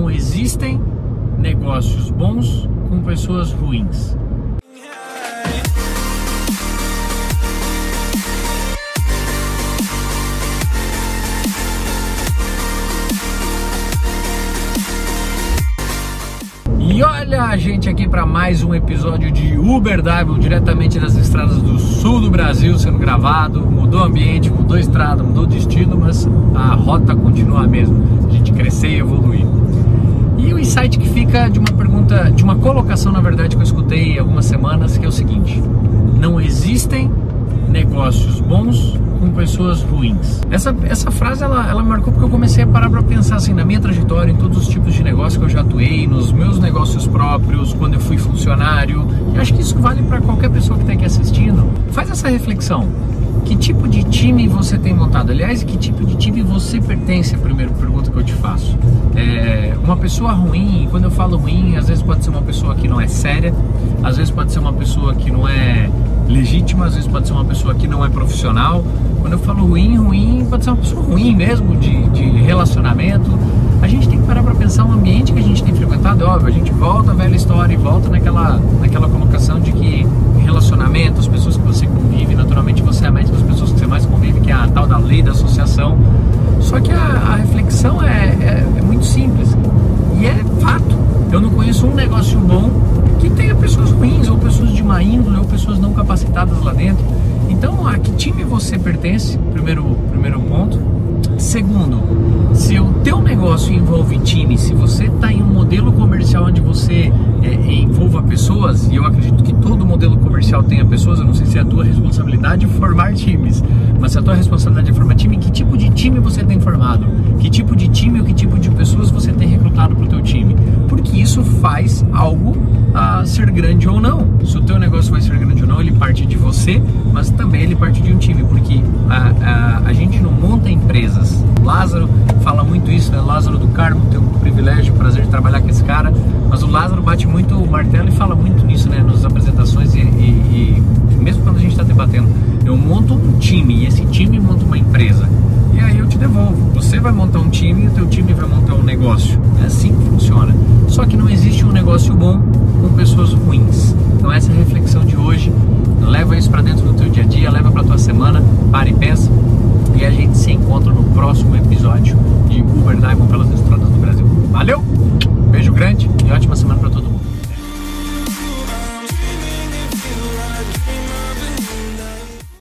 Não existem negócios bons com pessoas ruins. E olha a gente aqui para mais um episódio de Uber Dive, diretamente das estradas do sul do Brasil sendo gravado. Mudou o ambiente, mudou a estrada, mudou o destino, mas a rota continua a mesma. A gente crescer e evoluir. Insight que fica de uma pergunta, de uma colocação, na verdade, que eu escutei algumas semanas, que é o seguinte: não existem negócios bons com pessoas ruins. Essa, essa frase ela, ela marcou porque eu comecei a parar para pensar assim na minha trajetória, em todos os tipos de negócio que eu já atuei, nos meus negócios próprios, quando eu fui funcionário. E acho que isso vale para qualquer pessoa que está aqui assistindo. Faz essa reflexão. Que tipo de time você tem montado? Aliás, que tipo de time você pertence? A primeira pergunta que eu te faço. É, uma pessoa ruim, quando eu falo ruim, às vezes pode ser uma pessoa que não é séria, às vezes pode ser uma pessoa que não é legítima, às vezes pode ser uma pessoa que não é profissional. Quando eu falo ruim, ruim, pode ser uma pessoa ruim mesmo, de, de relacionamento. A gente tem que parar para pensar o ambiente que a gente tem frequentado. É óbvio, a gente volta à velha história e volta naquela, naquela colocação de que relacionamento, as pessoas que você convive, naturalmente você é mais com as pessoas que você mais convive, que é a tal da lei da associação. Só que a, a reflexão é, é muito simples. E é fato. Conheço um negócio bom que tenha pessoas ruins, ou pessoas de má índole, ou pessoas não capacitadas lá dentro. Então, a que time você pertence? Primeiro, primeiro ponto. Segundo, se o teu negócio envolve time, se você está em um modelo comercial onde você é, envolva pessoas, e eu acredito que todo modelo comercial tenha pessoas, eu não sei se é a tua responsabilidade formar times, mas se a tua responsabilidade é formar time, que tipo de time você tem formado? Que tipo de time ou que tipo de pessoas você tem recrutado para o teu time? Porque isso faz algo a ser grande ou não. Se o teu negócio vai ser grande ou não, ele parte de você, mas também ele parte de um time, porque a, a, a gente não monta empresas. Lázaro fala muito isso, né? Lázaro do Carmo, tenho o privilégio, o prazer de trabalhar com esse cara, mas o Lázaro bate muito o martelo e fala muito nisso, né? Nas apresentações e, e, e Devolvo. Você vai montar um time e o teu time vai montar um negócio. É assim que funciona. Só que não existe um negócio bom com pessoas ruins. Então essa é a reflexão de hoje. Leva isso para dentro do teu dia a dia, leva para tua semana, para e pensa. E a gente se encontra no próximo episódio de Uber Diamond pelas estradas do Brasil. Valeu!